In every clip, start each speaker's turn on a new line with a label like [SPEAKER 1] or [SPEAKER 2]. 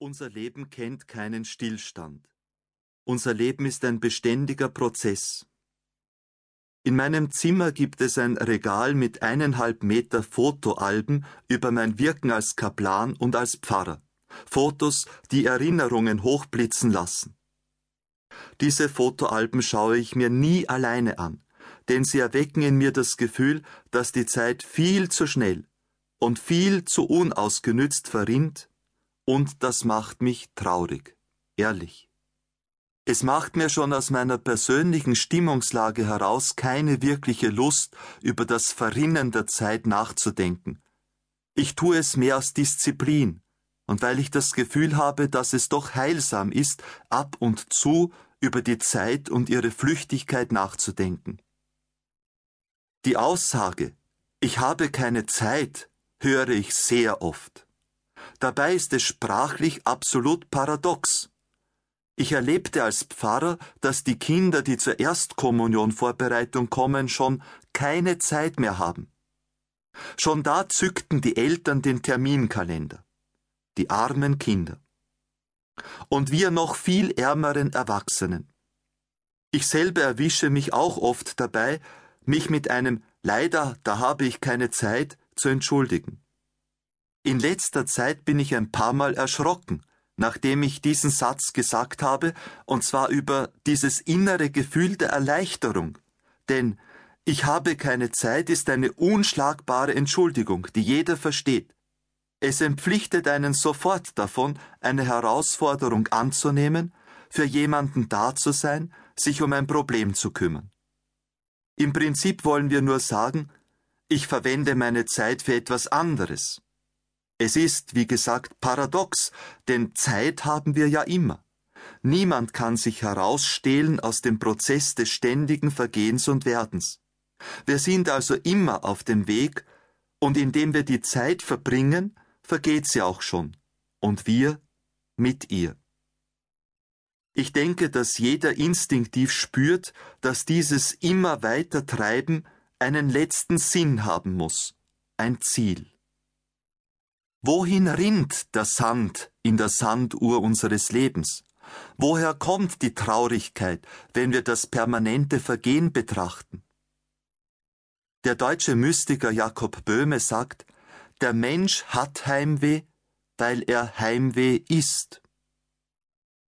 [SPEAKER 1] Unser Leben kennt keinen Stillstand. Unser Leben ist ein beständiger Prozess. In meinem Zimmer gibt es ein Regal mit eineinhalb Meter Fotoalben über mein Wirken als Kaplan und als Pfarrer. Fotos, die Erinnerungen hochblitzen lassen. Diese Fotoalben schaue ich mir nie alleine an, denn sie erwecken in mir das Gefühl, dass die Zeit viel zu schnell und viel zu unausgenützt verrinnt und das macht mich traurig, ehrlich. Es macht mir schon aus meiner persönlichen Stimmungslage heraus keine wirkliche Lust, über das Verrinnen der Zeit nachzudenken. Ich tue es mehr aus Disziplin, und weil ich das Gefühl habe, dass es doch heilsam ist, ab und zu über die Zeit und ihre Flüchtigkeit nachzudenken. Die Aussage, ich habe keine Zeit, höre ich sehr oft. Dabei ist es sprachlich absolut paradox. Ich erlebte als Pfarrer, dass die Kinder, die zur Erstkommunionvorbereitung kommen, schon keine Zeit mehr haben. Schon da zückten die Eltern den Terminkalender. Die armen Kinder. Und wir noch viel ärmeren Erwachsenen. Ich selber erwische mich auch oft dabei, mich mit einem Leider, da habe ich keine Zeit zu entschuldigen. In letzter Zeit bin ich ein paar Mal erschrocken, nachdem ich diesen Satz gesagt habe, und zwar über dieses innere Gefühl der Erleichterung. Denn ich habe keine Zeit ist eine unschlagbare Entschuldigung, die jeder versteht. Es empflichtet einen sofort davon, eine Herausforderung anzunehmen, für jemanden da zu sein, sich um ein Problem zu kümmern. Im Prinzip wollen wir nur sagen, ich verwende meine Zeit für etwas anderes. Es ist, wie gesagt, paradox, denn Zeit haben wir ja immer. Niemand kann sich herausstehlen aus dem Prozess des ständigen Vergehens und Werdens. Wir sind also immer auf dem Weg, und indem wir die Zeit verbringen, vergeht sie auch schon, und wir mit ihr. Ich denke, dass jeder instinktiv spürt, dass dieses immer weiter Treiben einen letzten Sinn haben muss, ein Ziel. Wohin rinnt der Sand in der Sanduhr unseres Lebens? Woher kommt die Traurigkeit, wenn wir das permanente Vergehen betrachten? Der deutsche Mystiker Jakob Böhme sagt, der Mensch hat Heimweh, weil er Heimweh ist.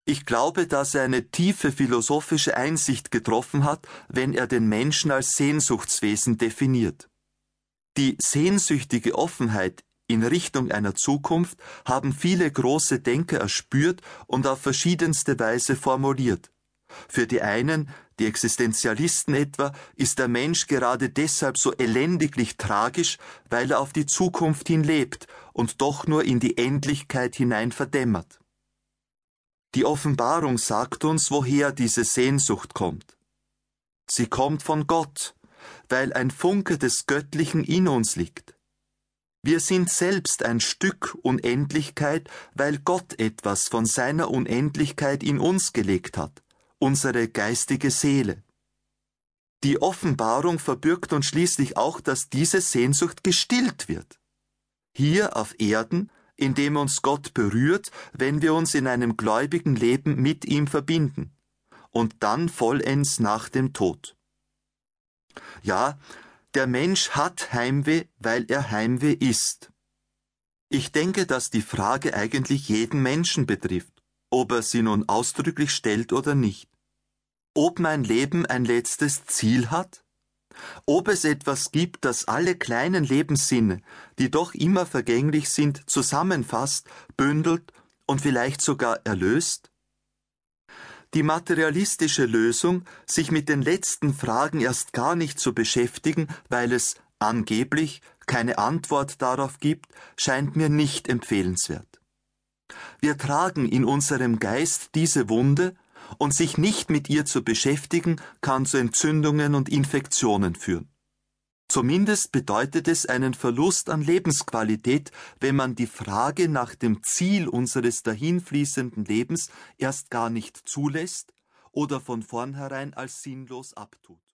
[SPEAKER 1] Ich glaube, dass er eine tiefe philosophische Einsicht getroffen hat, wenn er den Menschen als Sehnsuchtswesen definiert. Die sehnsüchtige Offenheit in Richtung einer Zukunft haben viele große Denker erspürt und auf verschiedenste Weise formuliert. Für die einen, die Existenzialisten etwa, ist der Mensch gerade deshalb so elendiglich tragisch, weil er auf die Zukunft hin lebt und doch nur in die Endlichkeit hinein verdämmert. Die Offenbarung sagt uns, woher diese Sehnsucht kommt. Sie kommt von Gott, weil ein Funke des Göttlichen in uns liegt. Wir sind selbst ein Stück Unendlichkeit, weil Gott etwas von seiner Unendlichkeit in uns gelegt hat, unsere geistige Seele. Die Offenbarung verbürgt uns schließlich auch, dass diese Sehnsucht gestillt wird. Hier auf Erden, indem uns Gott berührt, wenn wir uns in einem gläubigen Leben mit ihm verbinden, und dann vollends nach dem Tod. Ja, der Mensch hat Heimweh, weil er Heimweh ist. Ich denke, dass die Frage eigentlich jeden Menschen betrifft, ob er sie nun ausdrücklich stellt oder nicht. Ob mein Leben ein letztes Ziel hat? Ob es etwas gibt, das alle kleinen Lebenssinne, die doch immer vergänglich sind, zusammenfasst, bündelt und vielleicht sogar erlöst? Die materialistische Lösung, sich mit den letzten Fragen erst gar nicht zu beschäftigen, weil es angeblich keine Antwort darauf gibt, scheint mir nicht empfehlenswert. Wir tragen in unserem Geist diese Wunde, und sich nicht mit ihr zu beschäftigen, kann zu Entzündungen und Infektionen führen. Zumindest bedeutet es einen Verlust an Lebensqualität, wenn man die Frage nach dem Ziel unseres dahinfließenden Lebens erst gar nicht zulässt oder von vornherein als sinnlos abtut.